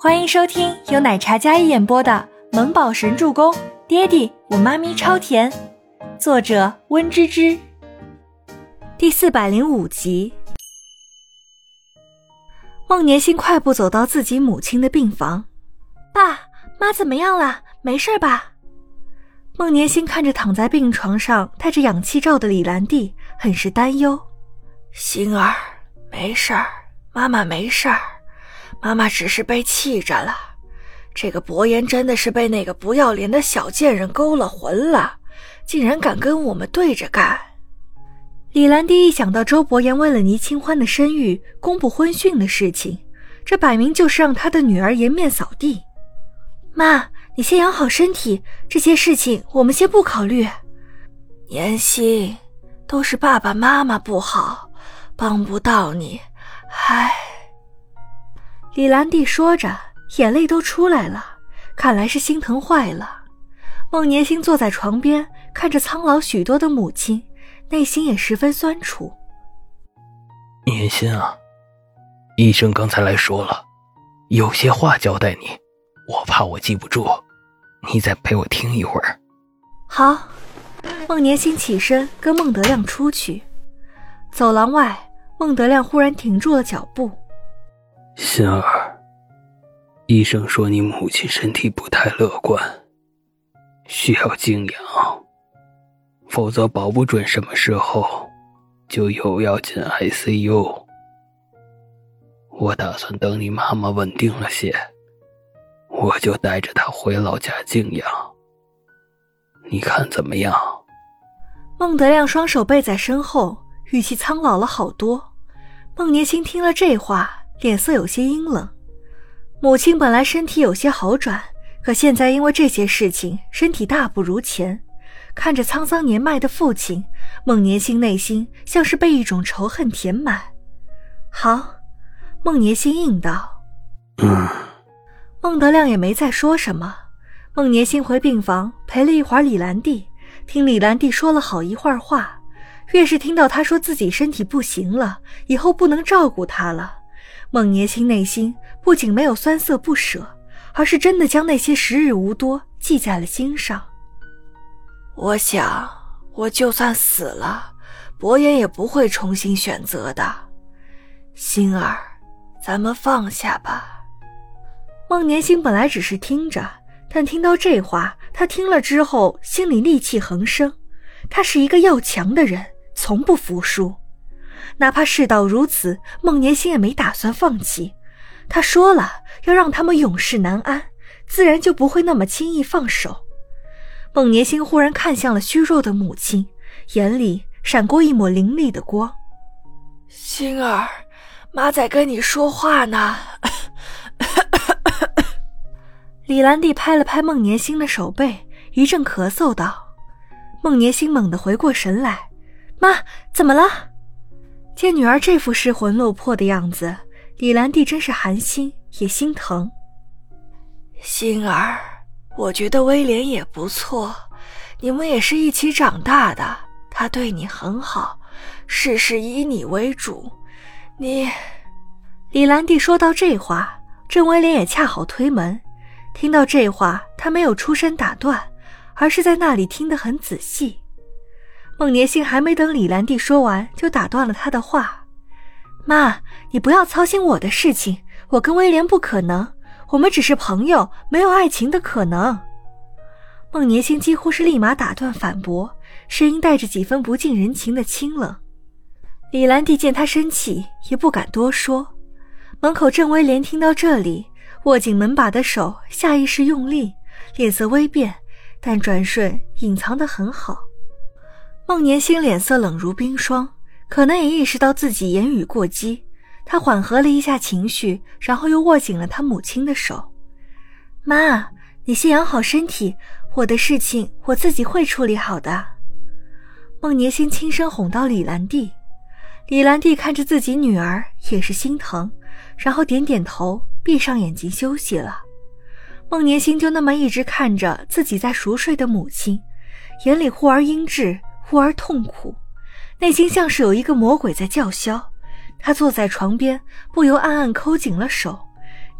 欢迎收听由奶茶嘉一演播的《萌宝神助攻》，爹地我妈咪超甜，作者温芝芝。第四百零五集。孟年心快步走到自己母亲的病房，爸妈怎么样了？没事吧？孟年心看着躺在病床上戴着氧气罩的李兰娣，很是担忧。星儿，没事儿，妈妈没事儿。妈妈只是被气着了，这个伯言真的是被那个不要脸的小贱人勾了魂了，竟然敢跟我们对着干。李兰迪一想到周伯言为了倪清欢的声誉公布婚讯的事情，这摆明就是让他的女儿颜面扫地。妈，你先养好身体，这些事情我们先不考虑。年心，都是爸爸妈妈不好，帮不到你，唉。李兰娣说着，眼泪都出来了，看来是心疼坏了。孟年星坐在床边，看着苍老许多的母亲，内心也十分酸楚。年心啊，医生刚才来说了，有些话交代你，我怕我记不住，你再陪我听一会儿。好。孟年星起身跟孟德亮出去，走廊外，孟德亮忽然停住了脚步。心儿，医生说你母亲身体不太乐观，需要静养，否则保不准什么时候就又要进 ICU。我打算等你妈妈稳定了些，我就带着她回老家静养。你看怎么样？孟德亮双手背在身后，语气苍老了好多。孟年青听了这话。脸色有些阴冷，母亲本来身体有些好转，可现在因为这些事情，身体大不如前。看着沧桑年迈的父亲，孟年心内心像是被一种仇恨填满。好，孟年心应道。嗯。孟德亮也没再说什么。孟年心回病房陪了一会儿李兰娣，听李兰娣说了好一会儿话，越是听到她说自己身体不行了，以后不能照顾她了。孟年星内心不仅没有酸涩不舍，而是真的将那些时日无多记在了心上。我想，我就算死了，伯言也不会重新选择的。心儿，咱们放下吧。孟年星本来只是听着，但听到这话，他听了之后心里戾气横生。他是一个要强的人，从不服输。哪怕事到如此，孟年心也没打算放弃。他说了要让他们永世难安，自然就不会那么轻易放手。孟年心忽然看向了虚弱的母亲，眼里闪过一抹凌厉的光。星儿，妈在跟你说话呢。李兰娣拍了拍孟年心的手背，一阵咳嗽道：“孟年心猛地回过神来，妈，怎么了？”见女儿这副失魂落魄的样子，李兰娣真是寒心也心疼。心儿，我觉得威廉也不错，你们也是一起长大的，他对你很好，事事以你为主。你，李兰娣说到这话，郑威廉也恰好推门，听到这话，他没有出声打断，而是在那里听得很仔细。孟年星还没等李兰娣说完，就打断了她的话：“妈，你不要操心我的事情，我跟威廉不可能，我们只是朋友，没有爱情的可能。”孟年星几乎是立马打断反驳，声音带着几分不近人情的清冷。李兰娣见他生气，也不敢多说。门口郑威廉听到这里，握紧门把的手下意识用力，脸色微变，但转瞬隐藏得很好。孟年心脸色冷如冰霜，可能也意识到自己言语过激，他缓和了一下情绪，然后又握紧了他母亲的手。妈，你先养好身体，我的事情我自己会处理好的。孟年心轻声哄到李兰娣，李兰娣看着自己女儿也是心疼，然后点点头，闭上眼睛休息了。孟年心就那么一直看着自己在熟睡的母亲，眼里忽而阴鸷。忽而痛苦，内心像是有一个魔鬼在叫嚣。他坐在床边，不由暗暗抠紧了手，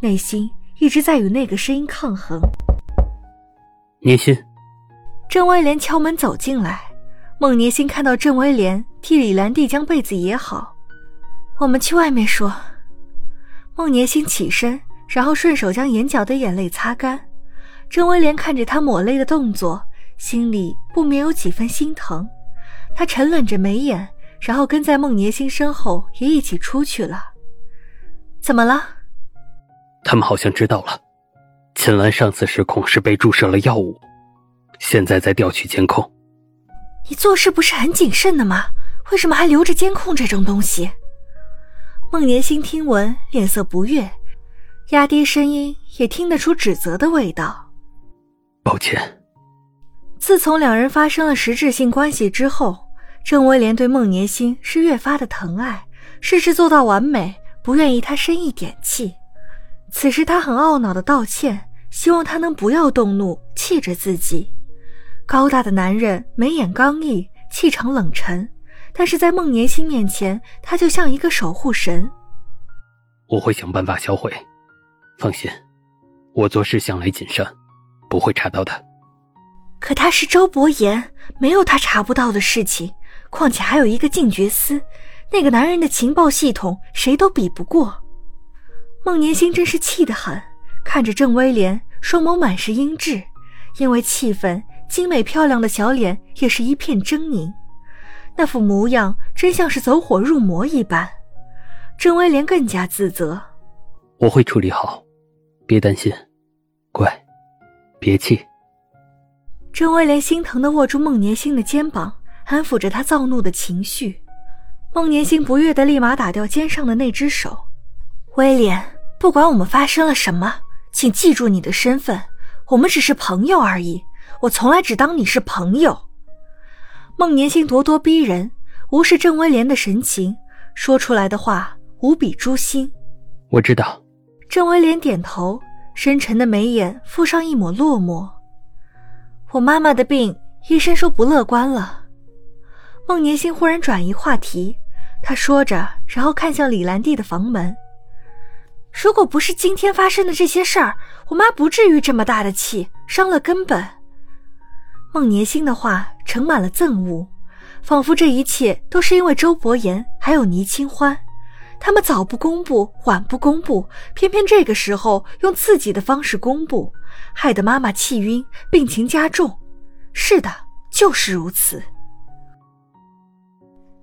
内心一直在与那个声音抗衡。年心，郑威廉敲门走进来，孟年心看到郑威廉替李兰娣将被子掖好，我们去外面说。孟年心起身，然后顺手将眼角的眼泪擦干。郑威廉看着他抹泪的动作，心里不免有几分心疼。他沉冷着眉眼，然后跟在孟年星身后也一起出去了。怎么了？他们好像知道了，秦岚上次失控是被注射了药物，现在在调取监控。你做事不是很谨慎的吗？为什么还留着监控这种东西？孟年星听闻，脸色不悦，压低声音，也听得出指责的味道。抱歉。自从两人发生了实质性关系之后，郑威廉对孟年心是越发的疼爱，事事做到完美，不愿意他生一点气。此时他很懊恼的道歉，希望他能不要动怒，气着自己。高大的男人，眉眼刚毅，气场冷沉。但是在孟年心面前，他就像一个守护神。我会想办法销毁，放心，我做事向来谨慎，不会查到的。可他是周伯言，没有他查不到的事情。况且还有一个禁觉司，那个男人的情报系统谁都比不过。孟年星真是气得很，看着郑威廉，双眸满是阴鸷，因为气愤，精美漂亮的小脸也是一片狰狞。那副模样真像是走火入魔一般，郑威廉更加自责。我会处理好，别担心，乖，别气。郑威廉心疼的握住孟年星的肩膀，安抚着他躁怒的情绪。孟年星不悦的立马打掉肩上的那只手。威廉，不管我们发生了什么，请记住你的身份，我们只是朋友而已。我从来只当你是朋友。孟年星咄咄逼人，无视郑威廉的神情，说出来的话无比诛心。我知道。郑威廉点头，深沉的眉眼附上一抹落寞。我妈妈的病，医生说不乐观了。孟年星忽然转移话题，他说着，然后看向李兰娣的房门。如果不是今天发生的这些事儿，我妈不至于这么大的气，伤了根本。孟年星的话盛满了憎恶，仿佛这一切都是因为周伯言还有倪清欢，他们早不公布，晚不公布，偏偏这个时候用自己的方式公布，害得妈妈气晕，病情加重。是的，就是如此。